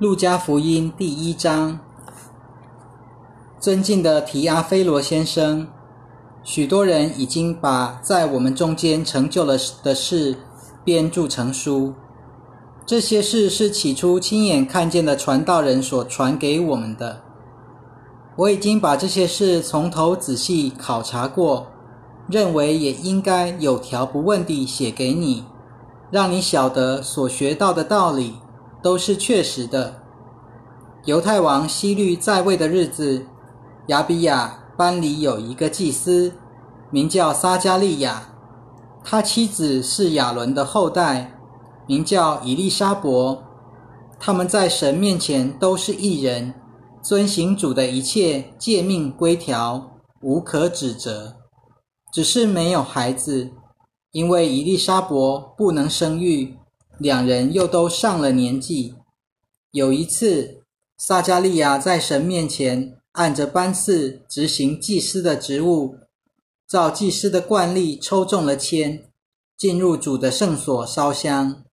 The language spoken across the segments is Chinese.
路加福音第一章，尊敬的提阿菲罗先生，许多人已经把在我们中间成就了的事编著成书。这些事是起初亲眼看见的传道人所传给我们的。我已经把这些事从头仔细考察过，认为也应该有条不紊地写给你，让你晓得所学到的道理。都是确实的。犹太王希律在位的日子，亚比亚班里有一个祭司，名叫撒加利亚，他妻子是亚伦的后代，名叫以利沙伯。他们在神面前都是异人，遵行主的一切诫命规条，无可指责。只是没有孩子，因为以利沙伯不能生育。两人又都上了年纪。有一次，撒加利亚在神面前按着班次执行祭司的职务，照祭司的惯例抽中了签，进入主的圣所烧香。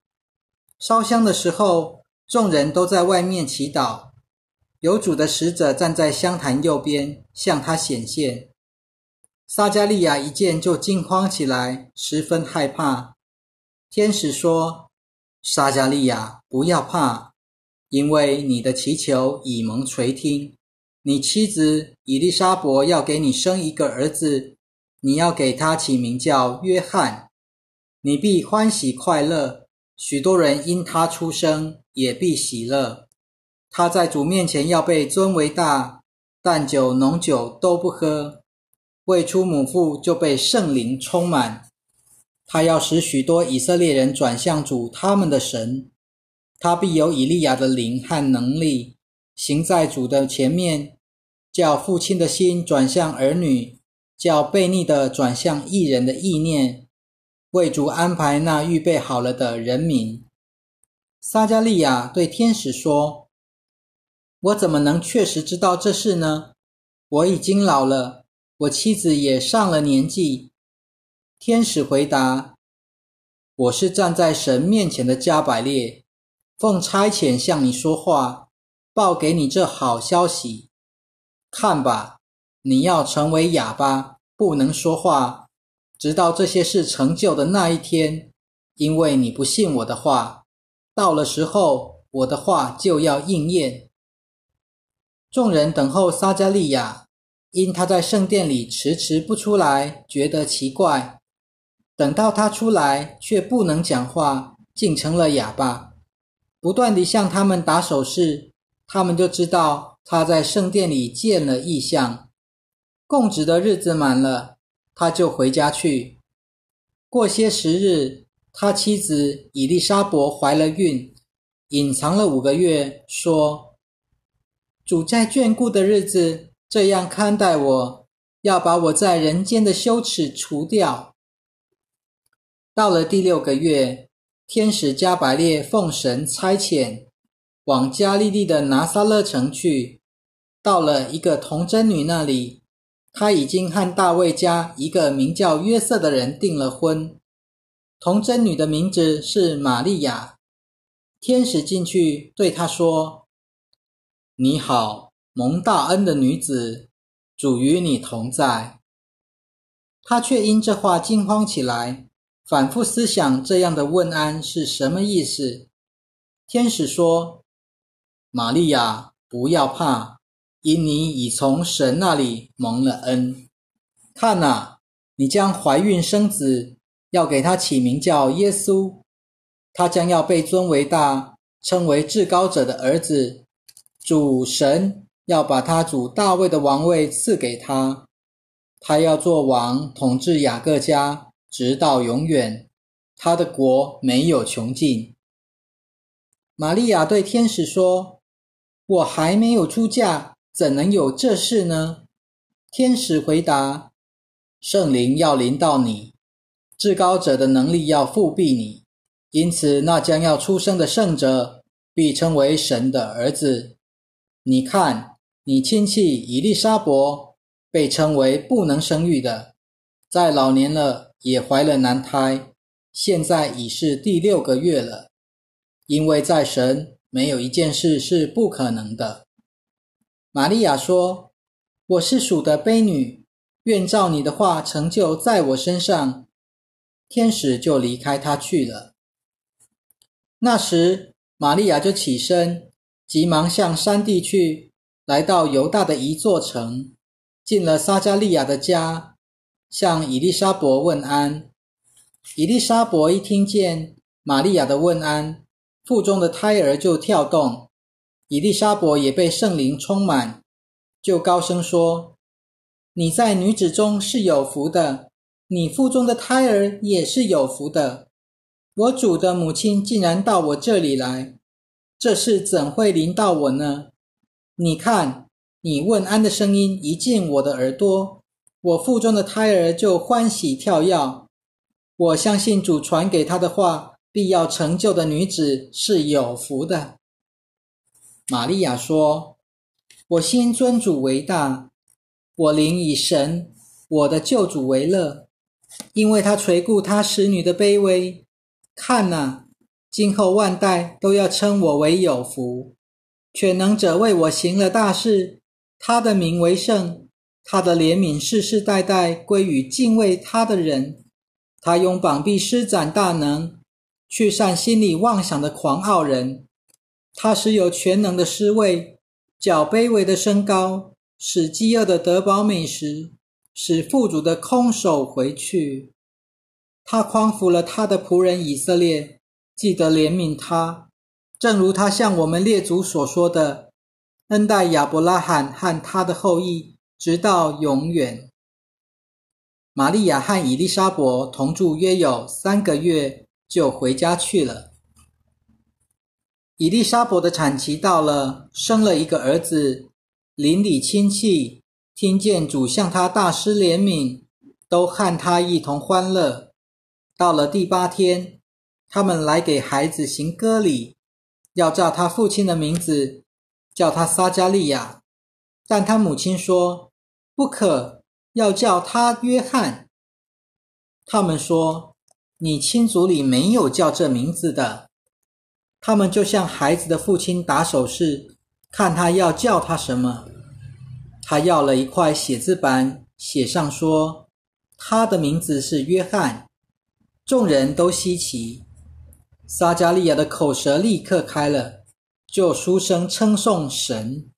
烧香的时候，众人都在外面祈祷，有主的使者站在香坛右边向他显现。撒加利亚一见就惊慌起来，十分害怕。天使说。撒加利亚，不要怕，因为你的祈求已蒙垂听。你妻子伊丽莎伯要给你生一个儿子，你要给他起名叫约翰。你必欢喜快乐，许多人因他出生也必喜乐。他在主面前要被尊为大，但酒浓酒都不喝，未出母腹就被圣灵充满。他要使许多以色列人转向主他们的神，他必有以利亚的灵和能力，行在主的前面，叫父亲的心转向儿女，叫悖逆的转向义人的意念，为主安排那预备好了的人民。撒加利亚对天使说：“我怎么能确实知道这事呢？我已经老了，我妻子也上了年纪。”天使回答：“我是站在神面前的加百列，奉差遣向你说话，报给你这好消息。看吧，你要成为哑巴，不能说话，直到这些事成就的那一天，因为你不信我的话。到了时候，我的话就要应验。”众人等候撒加利亚，因他在圣殿里迟迟不出来，觉得奇怪。等到他出来，却不能讲话，竟成了哑巴，不断地向他们打手势，他们就知道他在圣殿里见了异象。供职的日子满了，他就回家去。过些时日，他妻子伊丽莎伯怀了孕，隐藏了五个月，说：“主在眷顾的日子这样看待我，要把我在人间的羞耻除掉。”到了第六个月，天使加百列奉神差遣，往加利利的拿撒勒城去。到了一个童贞女那里，她已经和大卫家一个名叫约瑟的人订了婚。童贞女的名字是玛利亚。天使进去对她说：“你好，蒙大恩的女子，主与你同在。”她却因这话惊慌起来。反复思想这样的问安是什么意思？天使说：“玛利亚，不要怕，因你已从神那里蒙了恩。看呐，你将怀孕生子，要给他起名叫耶稣。他将要被尊为大，称为至高者的儿子。主神要把他主大卫的王位赐给他，他要做王，统治雅各家。”直到永远，他的国没有穷尽。玛利亚对天使说：“我还没有出嫁，怎能有这事呢？”天使回答：“圣灵要临到你，至高者的能力要复庇你，因此那将要出生的圣者必称为神的儿子。你看，你亲戚伊丽莎伯被称为不能生育的，在老年了。”也怀了男胎，现在已是第六个月了。因为在神没有一件事是不可能的。玛利亚说：“我是属的卑女，愿照你的话成就在我身上。”天使就离开她去了。那时，玛利亚就起身，急忙向山地去，来到犹大的一座城，进了撒加利亚的家，向伊丽莎伯问安。伊丽莎伯一听见玛利亚的问安，腹中的胎儿就跳动。伊丽莎伯也被圣灵充满，就高声说：“你在女子中是有福的，你腹中的胎儿也是有福的。”我主的母亲竟然到我这里来，这事怎会临到我呢？你看，你问安的声音一进我的耳朵，我腹中的胎儿就欢喜跳跃。我相信主传给他的话必要成就的女子是有福的。玛利亚说：“我先尊主为大，我灵以神我的救主为乐，因为他垂顾他使女的卑微。”看呐，今后万代都要称我为有福。全能者为我行了大事，他的名为圣，他的怜悯世世代代归于敬畏他的人。他用膀臂施展大能，去善心里妄想的狂傲人。他使有全能的施位，较卑微的升高，使饥饿的得饱美食，使富足的空手回去。他匡扶了他的仆人以色列，记得怜悯他，正如他向我们列祖所说的，恩待亚伯拉罕和他的后裔，直到永远。玛利亚和伊丽莎伯同住约有三个月，就回家去了。伊丽莎伯的产期到了，生了一个儿子。邻里亲戚听见主向他大施怜悯，都和他一同欢乐。到了第八天，他们来给孩子行割礼，要照他父亲的名字叫他撒加利亚，但他母亲说不可，要叫他约翰。他们说你亲族里没有叫这名字的。他们就向孩子的父亲打手势，看他要叫他什么。他要了一块写字板，写上说他的名字是约翰。众人都稀奇，撒加利亚的口舌立刻开了，就书声称颂神。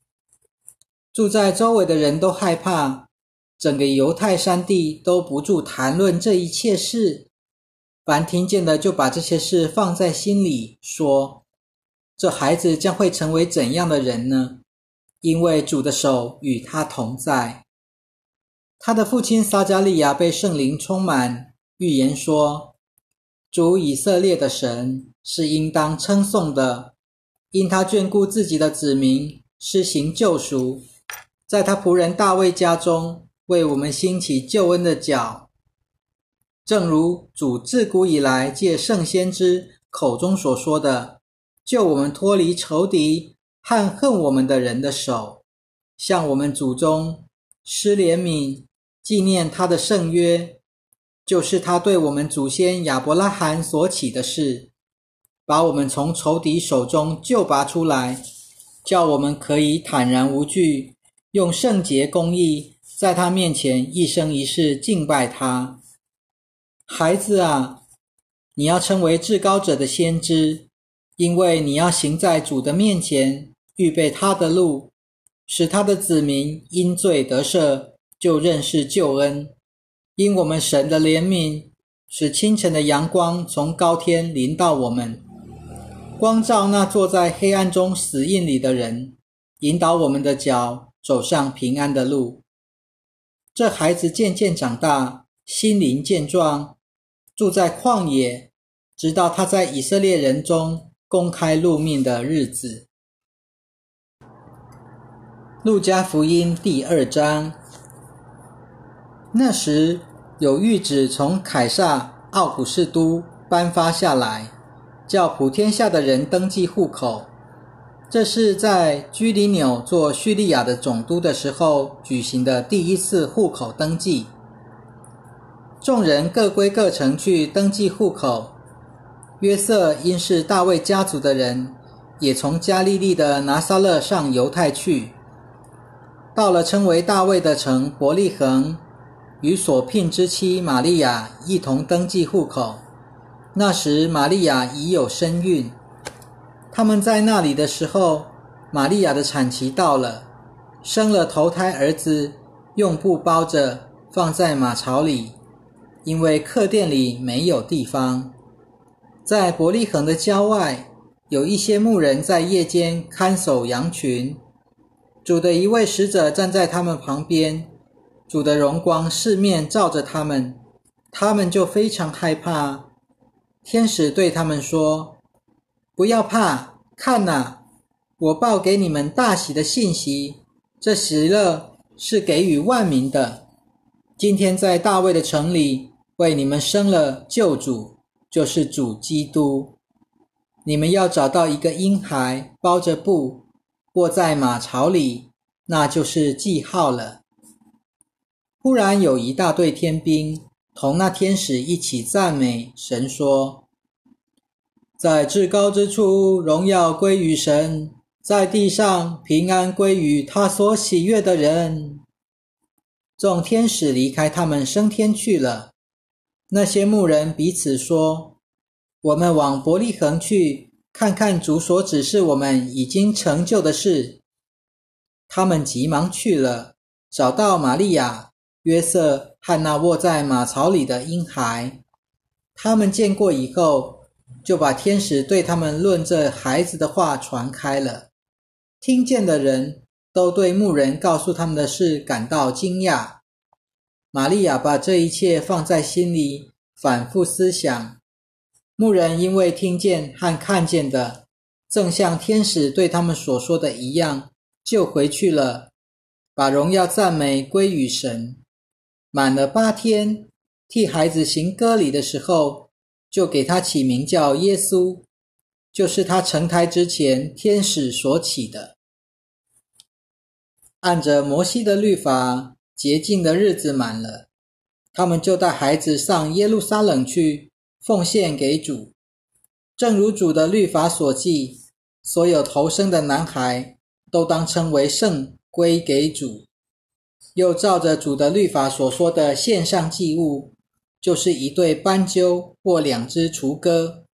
住在周围的人都害怕，整个犹太山地都不住谈论这一切事。凡听见的就把这些事放在心里，说：“这孩子将会成为怎样的人呢？因为主的手与他同在。”他的父亲撒加利亚被圣灵充满，预言说。主以色列的神是应当称颂的，因他眷顾自己的子民，施行救赎，在他仆人大卫家中为我们兴起救恩的脚，正如主自古以来借圣先知口中所说的，救我们脱离仇敌和恨我们的人的手，向我们祖宗施怜悯，纪念他的圣约。就是他对我们祖先亚伯拉罕所起的事，把我们从仇敌手中救拔出来，叫我们可以坦然无惧，用圣洁公义在他面前一生一世敬拜他。孩子啊，你要成为至高者的先知，因为你要行在主的面前，预备他的路，使他的子民因罪得赦，就认识救恩。因我们神的怜悯，使清晨的阳光从高天临到我们，光照那坐在黑暗中死印里的人，引导我们的脚走上平安的路。这孩子渐渐长大，心灵健壮，住在旷野，直到他在以色列人中公开露面的日子。路加福音第二章，那时。有谕旨从凯撒奥古士都颁发下来，叫普天下的人登记户口。这是在居里纽做叙利亚的总督的时候举行的第一次户口登记。众人各归各城去登记户口。约瑟因是大卫家族的人，也从加利利的拿撒勒上犹太去，到了称为大卫的城伯利恒，与所聘之妻玛利亚一同登记户口。那时玛利亚已有身孕。他们在那里的时候，玛利亚的产期到了，生了头胎儿子，用布包着，放在马槽里，因为客店里没有地方。在伯利恒的郊外。有一些牧人在夜间看守羊群，主的一位使者站在他们旁边，主的荣光四面照着他们，他们就非常害怕。天使对他们说：“不要怕，看呐，我报给你们大喜的信息。这喜乐是给予万民的。今天在大卫的城里为你们生了救主，就是主基督。”你们要找到一个婴孩，包着布，卧在马槽里，那就是记号了。忽然有一大队天兵同那天使一起赞美神，说：“在至高之处，荣耀归于神；在地上，平安归于他所喜悦的人。”众天使离开他们，升天去了。那些牧人彼此说。我们往伯利恒去，看看主所指示我们已经成就的事。他们急忙去了，找到玛利亚、约瑟和那卧在马槽里的婴孩。他们见过以后，就把天使对他们论这孩子的话传开了。听见的人都对牧人告诉他们的事感到惊讶。玛利亚把这一切放在心里，反复思想。牧人因为听见和看见的，正像天使对他们所说的一样，就回去了，把荣耀赞美归于神。满了八天，替孩子行割礼的时候，就给他起名叫耶稣，就是他成胎之前天使所起的。按着摩西的律法，洁净的日子满了，他们就带孩子上耶路撒冷去。奉献给主，正如主的律法所记，所有投生的男孩都当称为圣，归给主。又照着主的律法所说的献上祭物，就是一对斑鸠或两只雏鸽。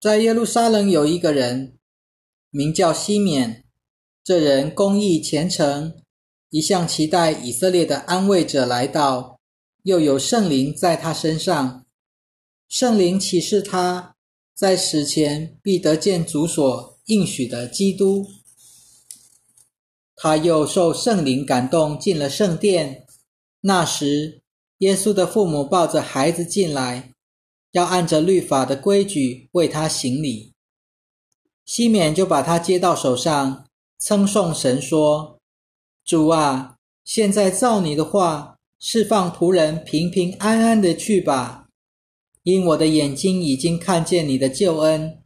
在耶路撒冷有一个人，名叫西缅，这人公义虔诚，一向期待以色列的安慰者来到，又有圣灵在他身上。圣灵启示他，在死前必得见主所应许的基督。他又受圣灵感动，进了圣殿。那时，耶稣的父母抱着孩子进来，要按着律法的规矩为他行礼。西缅就把他接到手上，称颂神说：“主啊，现在照你的话，释放仆人平平安安的去吧。”因我的眼睛已经看见你的救恩，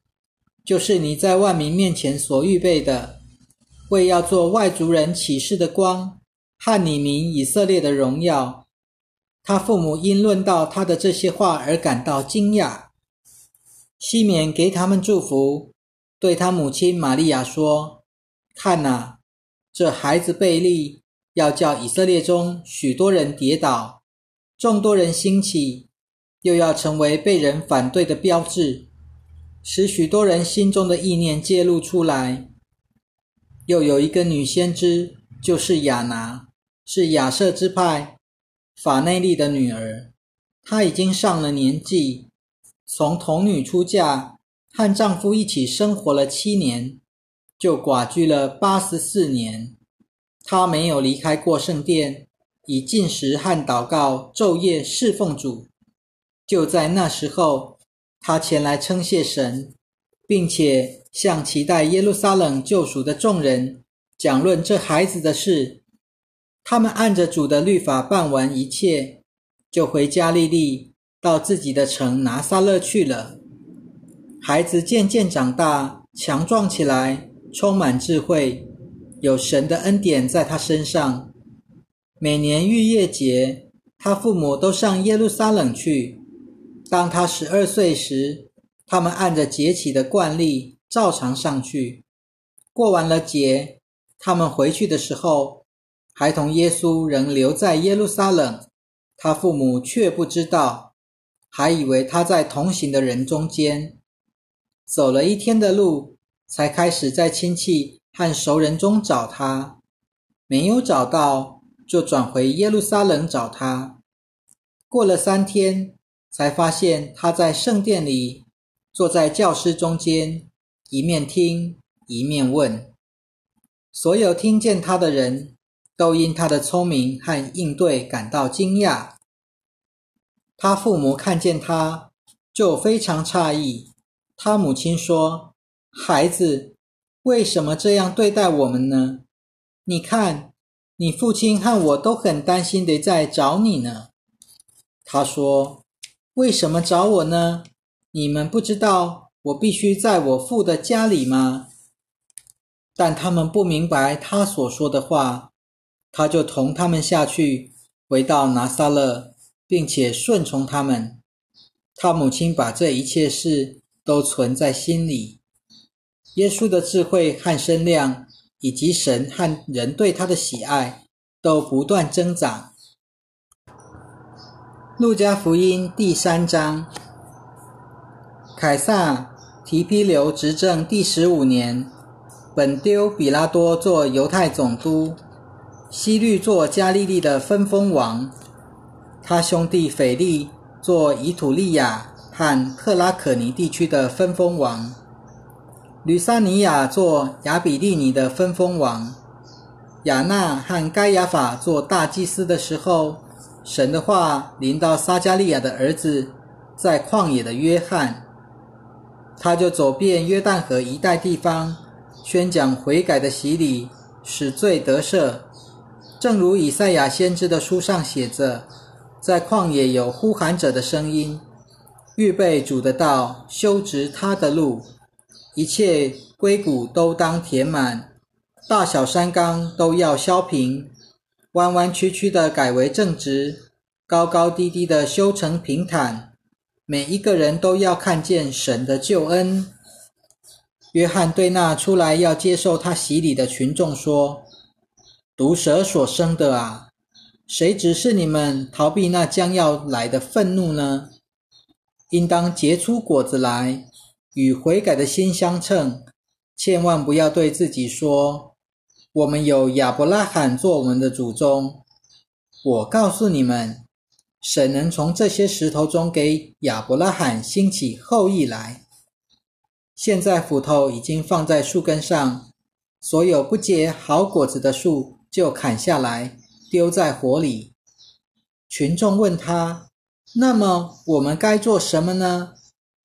就是你在万民面前所预备的，为要做外族人启示的光，和你民以色列的荣耀。他父母因论到他的这些话而感到惊讶。西缅给他们祝福，对他母亲玛利亚说：“看哪，这孩子贝利要叫以色列中许多人跌倒，众多人兴起。”又要成为被人反对的标志，使许多人心中的意念揭露出来。又有一个女先知，就是亚拿，是亚瑟之派法内利的女儿。她已经上了年纪，从童女出嫁，和丈夫一起生活了七年，就寡居了八十四年。她没有离开过圣殿，以进食和祷告昼夜侍奉主。就在那时候，他前来称谢神，并且向期待耶路撒冷救赎的众人讲论这孩子的事。他们按着主的律法办完一切，就回加利利，到自己的城拿撒勒去了。孩子渐渐长大，强壮起来，充满智慧，有神的恩典在他身上。每年逾越节，他父母都上耶路撒冷去。当他十二岁时，他们按着节起的惯例照常上去。过完了节，他们回去的时候，孩童耶稣仍留在耶路撒冷，他父母却不知道，还以为他在同行的人中间。走了一天的路，才开始在亲戚和熟人中找他，没有找到，就转回耶路撒冷找他。过了三天，才发现他在圣殿里，坐在教师中间，一面听。一面问，所有听见他的人都因他的聪明和应对感到惊讶。他父母看见他就非常诧异。他母亲说：“孩子，为什么这样对待我们呢？你看，你父亲和我都很担心的在找你呢。”他说：“为什么找我呢？你们不知道我必须在我父的家里吗？”但他们不明白他所说的话，他就同他们下去，回到拿撒勒，并且顺从他们。他母亲把这一切事都存在心里。耶稣的智慧和身量，以及神和人对他的喜爱，都不断增长。路加福音第三章，凯撒提庇留执政第十五年。本丢比拉多做犹太总督，西律做加利利的分封王，他兄弟腓力做以土利亚和特拉可尼地区的分封王，吕萨尼亚做亚比利尼的分封王，亚纳和该亚法做大祭司的时候，神的话临到撒加利亚的儿子在旷野的约翰，他就走遍约旦河一带地方。宣讲悔改的洗礼，使罪得赦，正如以赛亚先知的书上写着：“在旷野有呼喊者的声音，预备主的道，修直他的路，一切硅谷都当填满，大小山冈都要削平，弯弯曲曲的改为正直，高高低低的修成平坦，每一个人都要看见神的救恩。”约翰对那出来要接受他洗礼的群众说：“毒蛇所生的啊，谁指示你们逃避那将要来的愤怒呢？应当结出果子来，与悔改的心相称。千万不要对自己说：‘我们有亚伯拉罕做我们的祖宗。’我告诉你们，神能从这些石头中给亚伯拉罕兴起后裔来。”现在斧头已经放在树根上，所有不结好果子的树就砍下来，丢在火里。群众问他：“那么我们该做什么呢？”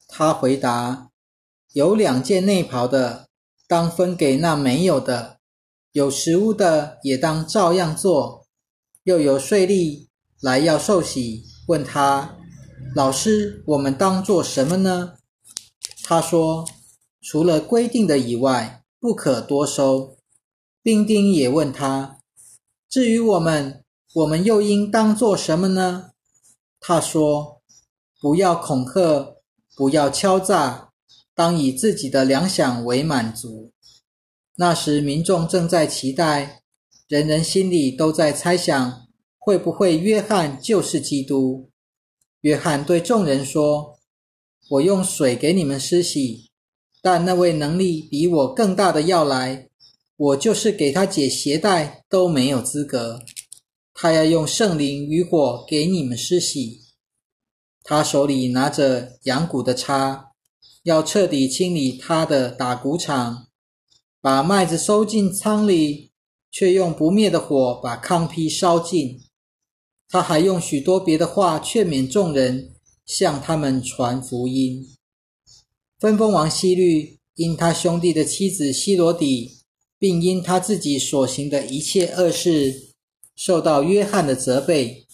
他回答：“有两件内袍的，当分给那没有的；有食物的，也当照样做。又有税吏来要受洗，问他：‘老师，我们当做什么呢？’他说。”除了规定的以外，不可多收。兵丁也问他：“至于我们，我们又应当做什么呢？”他说：“不要恐吓，不要敲诈，当以自己的粮饷为满足。”那时民众正在期待，人人心里都在猜想，会不会约翰就是基督。约翰对众人说：“我用水给你们施洗。”但那位能力比我更大的要来，我就是给他解鞋带都没有资格。他要用圣灵与火给你们施洗。他手里拿着羊骨的叉，要彻底清理他的打谷场，把麦子收进仓里，却用不灭的火把糠坯烧尽。他还用许多别的话劝勉众人，向他们传福音。分封王希律因他兄弟的妻子希罗底，并因他自己所行的一切恶事，受到约翰的责备。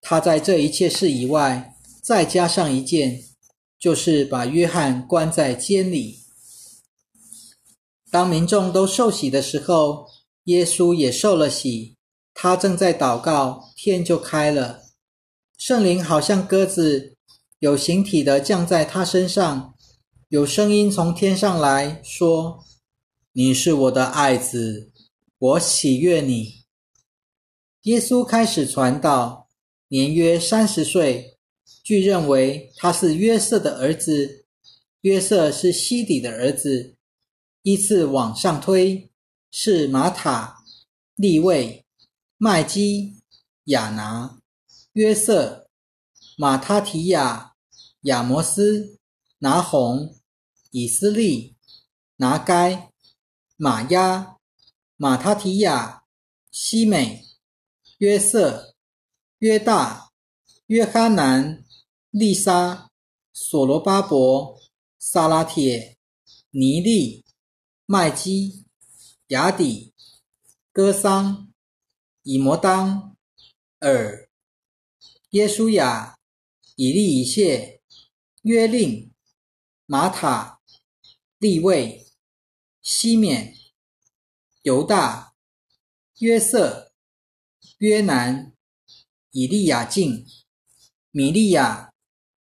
他在这一切事以外，再加上一件，就是把约翰关在监里。当民众都受洗的时候，耶稣也受了洗。他正在祷告，天就开了，圣灵好像鸽子有形体的降在他身上。有声音从天上来说：“你是我的爱子，我喜悦你。”耶稣开始传道，年约三十岁，据认为他是约瑟的儿子。约瑟是西底的儿子。依次往上推，是马塔、利位、麦基、亚拿、约瑟、马他提亚、亚摩斯、拿红、以斯利、拿该、马亚、马他提亚、西美、约瑟、约大、约哈南、丽莎、所罗巴伯、萨拉铁、尼利、麦基、雅底、戈桑、以摩当、尔、耶稣亚、以利以谢、约令、马塔、利位、西缅、犹大、约瑟、约南、以利亚敬、米利亚、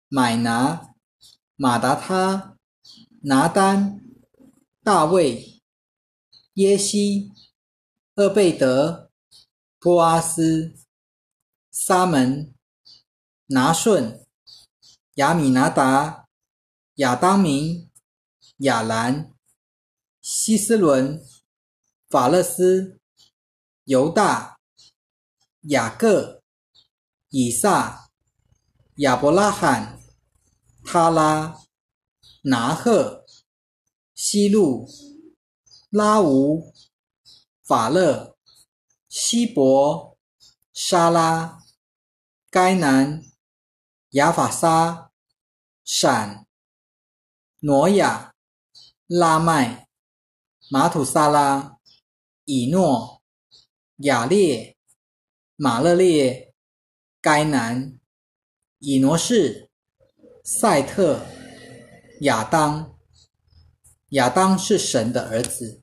买拿、马达他、拿丹、大卫、耶西、厄贝德、波阿斯、沙门、拿顺、亚米拿达、亚当明、亚兰、希斯伦、法勒斯、犹大、雅各、以撒、亚伯拉罕、他拉、拿赫、西路、拉吾、法勒、希伯、沙拉、该南、亚法沙、闪、挪亚、拉麦、马土萨拉、以诺、雅列、马勒列、该南、以挪士、赛特、亚当。亚当是神的儿子。